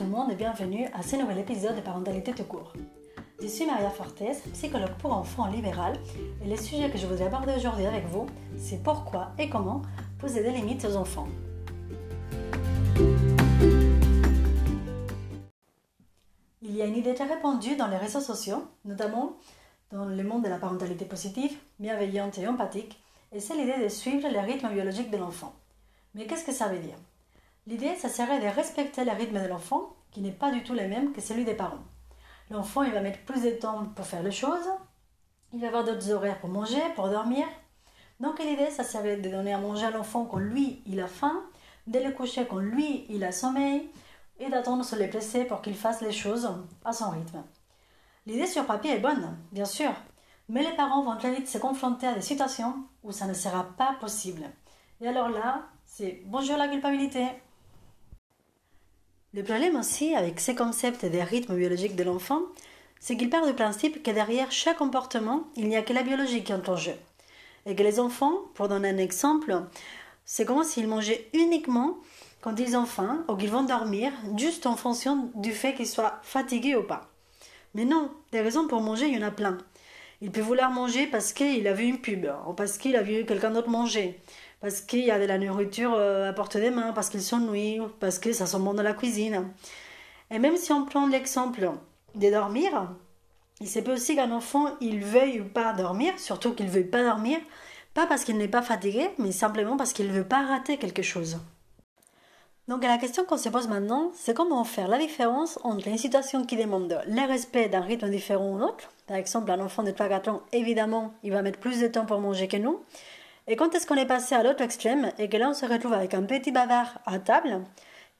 tout le monde et bienvenue à ce nouvel épisode de Parentalité tout court. Je suis Maria Fortes, psychologue pour enfants libéral et le sujet que je voudrais aborder aujourd'hui avec vous, c'est pourquoi et comment poser des limites aux enfants. Il y a une idée très répandue dans les réseaux sociaux, notamment dans le monde de la parentalité positive, bienveillante et empathique, et c'est l'idée de suivre le rythme biologique de l'enfant. Mais qu'est-ce que ça veut dire? L'idée, ça serait de respecter le rythme de l'enfant, qui n'est pas du tout le même que celui des parents. L'enfant, il va mettre plus de temps pour faire les choses, il va avoir d'autres horaires pour manger, pour dormir. Donc l'idée, ça serait de donner à manger à l'enfant quand lui, il a faim, de le coucher quand lui, il a sommeil, et d'attendre se les placer pour qu'il fasse les choses à son rythme. L'idée sur papier est bonne, bien sûr, mais les parents vont très vite se confronter à des situations où ça ne sera pas possible. Et alors là, c'est bonjour la culpabilité. Le problème aussi avec ces concepts des rythmes biologiques de l'enfant, c'est qu'il part du principe que derrière chaque comportement, il n'y a que la biologie qui est en jeu. Et que les enfants, pour donner un exemple, c'est comme s'ils mangeaient uniquement quand ils ont faim ou qu'ils vont dormir, juste en fonction du fait qu'ils soient fatigués ou pas. Mais non, des raisons pour manger, il y en a plein. Il peut vouloir manger parce qu'il a vu une pub, ou parce qu'il a vu quelqu'un d'autre manger, parce qu'il y a de la nourriture euh, à portée des mains, parce qu'il s'ennuie, parce que ça sent bon dans la cuisine. Et même si on prend l'exemple de dormir, il se peut aussi qu'un enfant, il veuille pas dormir, surtout qu'il ne veuille pas dormir, pas parce qu'il n'est pas fatigué, mais simplement parce qu'il ne veut pas rater quelque chose. Donc la question qu'on se pose maintenant, c'est comment faire la différence entre une situation qui demande le respect d'un rythme différent ou autre. Par exemple, un enfant de 3-4 ans, évidemment, il va mettre plus de temps pour manger que nous. Et quand est-ce qu'on est passé à l'autre extrême et que là on se retrouve avec un petit bavard à table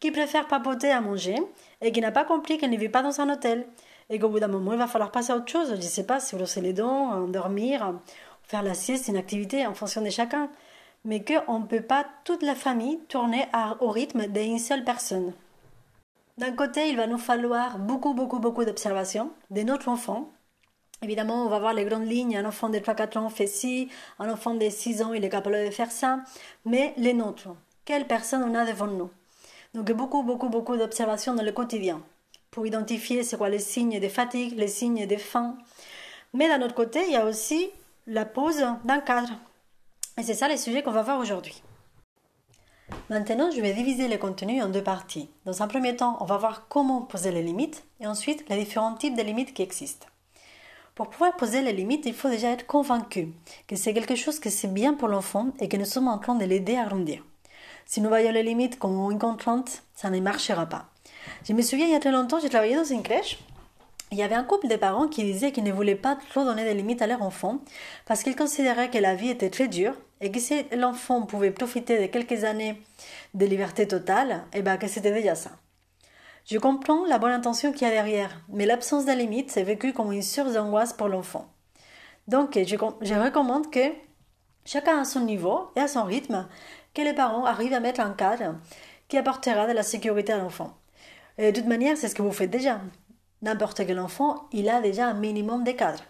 qui préfère papoter à manger et qui n'a pas compris qu'il ne vit pas dans un hôtel et qu'au bout d'un moment il va falloir passer à autre chose. Je ne sais pas, se brosser les dents, dormir, faire la sieste, une activité en fonction de chacun mais qu'on ne peut pas toute la famille tourner au rythme d'une seule personne. D'un côté, il va nous falloir beaucoup, beaucoup, beaucoup d'observations de notre enfant. Évidemment, on va voir les grandes lignes. Un enfant de 3-4 ans fait ci, un enfant de 6 ans, il est capable de faire ça. Mais les nôtres, quelle personne on a devant nous? Donc, beaucoup, beaucoup, beaucoup d'observations dans le quotidien pour identifier c'est quoi les signes de fatigue, les signes de faim. Mais d'un autre côté, il y a aussi la pose d'un cadre et c'est ça les sujets qu'on va voir aujourd'hui. Maintenant, je vais diviser le contenu en deux parties. Dans un premier temps, on va voir comment poser les limites et ensuite les différents types de limites qui existent. Pour pouvoir poser les limites, il faut déjà être convaincu que c'est quelque chose que c'est bien pour l'enfant et que nous sommes en train de l'aider à grandir. Si nous voyons les limites comme une contrainte, ça ne marchera pas. Je me souviens il y a très longtemps, j'ai travaillé dans une crèche il y avait un couple de parents qui disaient qu'ils ne voulaient pas trop donner des limites à leur enfant parce qu'ils considéraient que la vie était très dure et que si l'enfant pouvait profiter de quelques années de liberté totale, eh ben que c'était déjà ça. Je comprends la bonne intention qu'il y a derrière, mais l'absence de limites est vécue comme une source d'angoisse pour l'enfant. Donc, je, recommande que chacun à son niveau et à son rythme, que les parents arrivent à mettre un cadre qui apportera de la sécurité à l'enfant. De toute manière, c'est ce que vous faites déjà. N'importe quel enfant, il a déjà un minimum de cadre.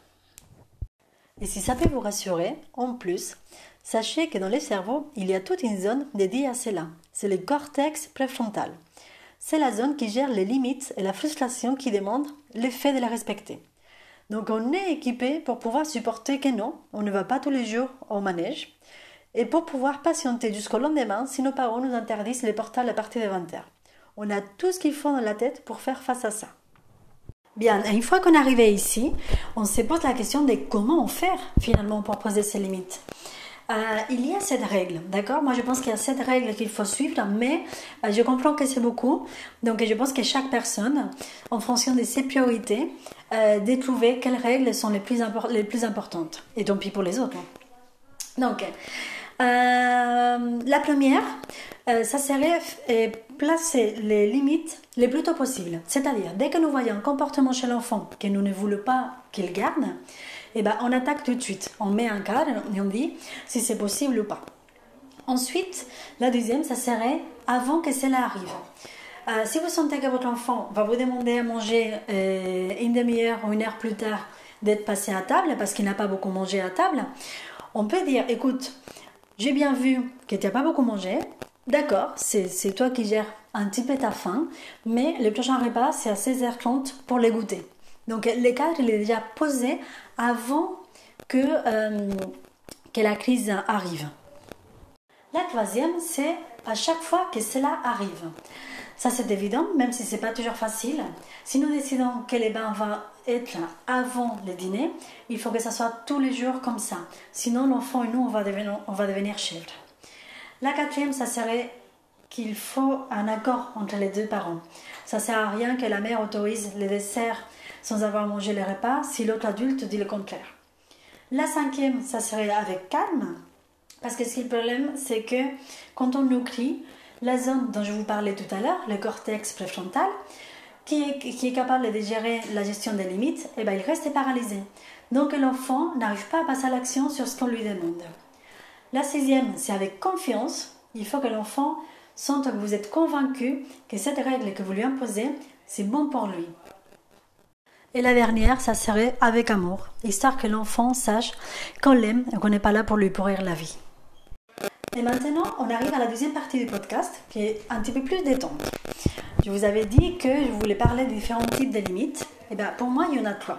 Et si ça peut vous rassurer, en plus, sachez que dans le cerveau, il y a toute une zone dédiée à cela. C'est le cortex préfrontal. C'est la zone qui gère les limites et la frustration qui demande l'effet de la respecter. Donc on est équipé pour pouvoir supporter que non, on ne va pas tous les jours au manège, et pour pouvoir patienter jusqu'au lendemain si nos parents nous interdisent les portails à partir de 20h. On a tout ce qu'il faut dans la tête pour faire face à ça. Bien, une fois qu'on est arrivé ici, on se pose la question de comment faire finalement pour poser ces limites. Euh, il y a cette règle, d'accord? Moi, je pense qu'il y a cette règle qu'il faut suivre, mais euh, je comprends que c'est beaucoup. Donc, je pense que chaque personne, en fonction de ses priorités, euh, trouver quelles règles sont les plus, les plus importantes. Et tant pis pour les autres. Hein. Donc, la première, ça serait placer les limites les plus tôt possible. C'est-à-dire, dès que nous voyons un comportement chez l'enfant que nous ne voulons pas qu'il garde, eh ben, on attaque tout de suite. On met un cadre et on dit si c'est possible ou pas. Ensuite, la deuxième, ça serait avant que cela arrive. Euh, si vous sentez que votre enfant va vous demander à manger euh, une demi-heure ou une heure plus tard d'être passé à table parce qu'il n'a pas beaucoup mangé à table, on peut dire écoute, j'ai bien vu que tu n'as pas beaucoup mangé, D'accord, c'est toi qui gères un petit peu ta faim, mais le prochain repas, c'est à 16h30 pour les goûter. Donc le cadre, il est déjà posé avant que, euh, que la crise arrive. La troisième, c'est à chaque fois que cela arrive. Ça, c'est évident, même si ce n'est pas toujours facile. Si nous décidons que les bains vont être avant le dîner, il faut que ça soit tous les jours comme ça. Sinon, l'enfant et nous, on va devenir, devenir chèvres. La quatrième, ça serait qu'il faut un accord entre les deux parents. Ça sert à rien que la mère autorise les desserts sans avoir mangé les repas si l'autre adulte dit le contraire. La cinquième, ça serait avec calme, parce que ce qui est le problème, c'est que quand on nous crie, la zone dont je vous parlais tout à l'heure, le cortex préfrontal, qui est, qui est, capable de gérer la gestion des limites, eh ben, il reste paralysé. Donc l'enfant n'arrive pas à passer à l'action sur ce qu'on lui demande. La sixième, c'est avec confiance. Il faut que l'enfant sente que vous êtes convaincu que cette règle que vous lui imposez, c'est bon pour lui. Et la dernière, ça serait avec amour, histoire que l'enfant sache qu'on l'aime et qu'on n'est pas là pour lui pourrir la vie. Et maintenant, on arrive à la deuxième partie du podcast, qui est un petit peu plus détente. Je vous avais dit que je voulais parler des différents types de limites. Et bien, pour moi, il y en a trois.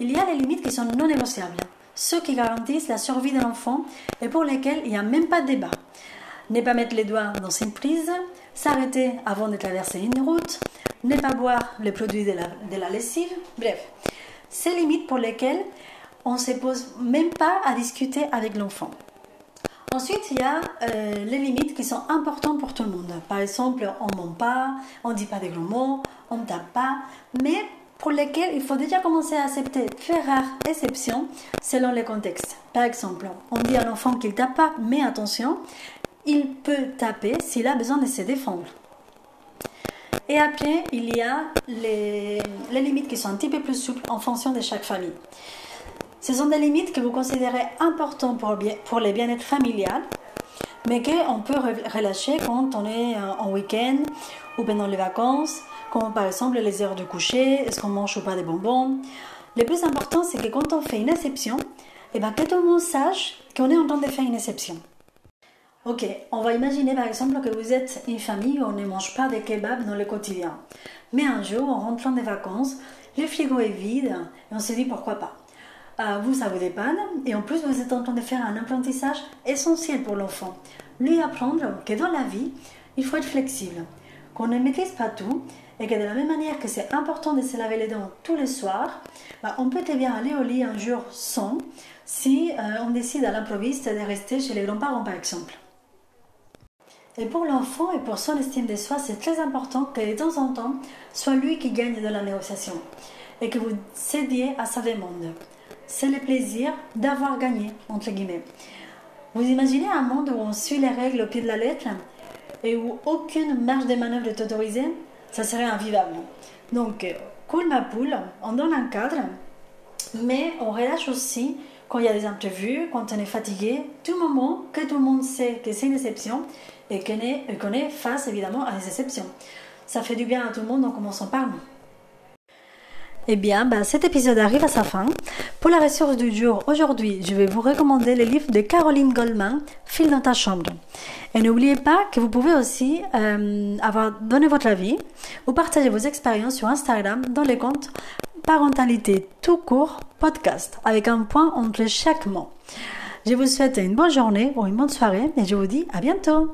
Il y a les limites qui sont non négociables, ceux qui garantissent la survie de l'enfant et pour lesquels il n'y a même pas de débat. Ne pas mettre les doigts dans une prise, s'arrêter avant de traverser une route, ne pas boire les produits de la, lessive, bref. Ces limites pour lesquelles on ne se pose même pas à discuter avec l'enfant. Ensuite, il y a euh, les limites qui sont importantes pour tout le monde. Par exemple, on ne ment pas, on ne dit pas des gros mots, on ne tape pas, mais pour lesquelles il faut déjà commencer à accepter très rares exceptions selon les contextes. Par exemple, on dit à l'enfant qu'il tape pas, mais attention, il peut taper s'il a besoin de se défendre. Et après, il y a les, limites qui sont un petit peu plus souples en fonction de chaque famille. Ce sont des limites que vous considérez importantes pour, les bien-être familial, mais qu'on peut relâcher quand on est euh, en week-end ou pendant les vacances, comme par exemple les heures de coucher, est-ce qu'on mange ou pas des bonbons. Le plus important, c'est que quand on fait une exception, eh ben, que tout le monde sache qu'on est en train de faire une exception. Ok, on va imaginer par exemple que vous êtes une famille où on ne mange pas de kebab dans le quotidien. Mais un jour, en rentrant des vacances, le frigo est vide et on se dit pourquoi pas. Euh, vous, ça vous dépanne. Et en plus, vous êtes en train de faire un apprentissage essentiel pour l'enfant. Lui apprendre que dans la vie, il faut être flexible, qu'on ne maîtrise pas tout et que de la même manière que c'est important de se laver les dents tous les soirs, bah, on peut très bien aller au lit un jour sans si euh, on décide à l'improviste de rester chez les grands-parents par exemple. Et pour l'enfant et pour son estime de soi, c'est très important que de temps en temps, soit lui qui gagne de la négociation et que vous cédiez à sa demande c'est le plaisir d'avoir gagné, entre guillemets. Vous imaginez un monde où on suit les règles au pied de la lettre et où aucune marge de manœuvre est autorisée? Ça serait invivable. Donc, cool ma poule, on donne un cadre, mais on relâche aussi quand il y a des imprévus, quand on est fatigué, tout que tout le monde sait que c'est une exception et qu'on est, face évidemment à des exceptions. Ça fait du bien à tout le monde, donc commençons par nous. Eh bien, bah, cet épisode arrive à sa fin. Pour la ressource du jour, aujourd'hui, je vais vous recommander le livre de Caroline Goldman, File dans ta chambre. Et n'oubliez pas que vous pouvez aussi euh, avoir donné votre avis ou partager vos expériences sur Instagram dans les comptes Parentalité tout court podcast avec un point entre chaque mot. Je vous souhaite une bonne journée ou une bonne soirée et je vous dis à bientôt.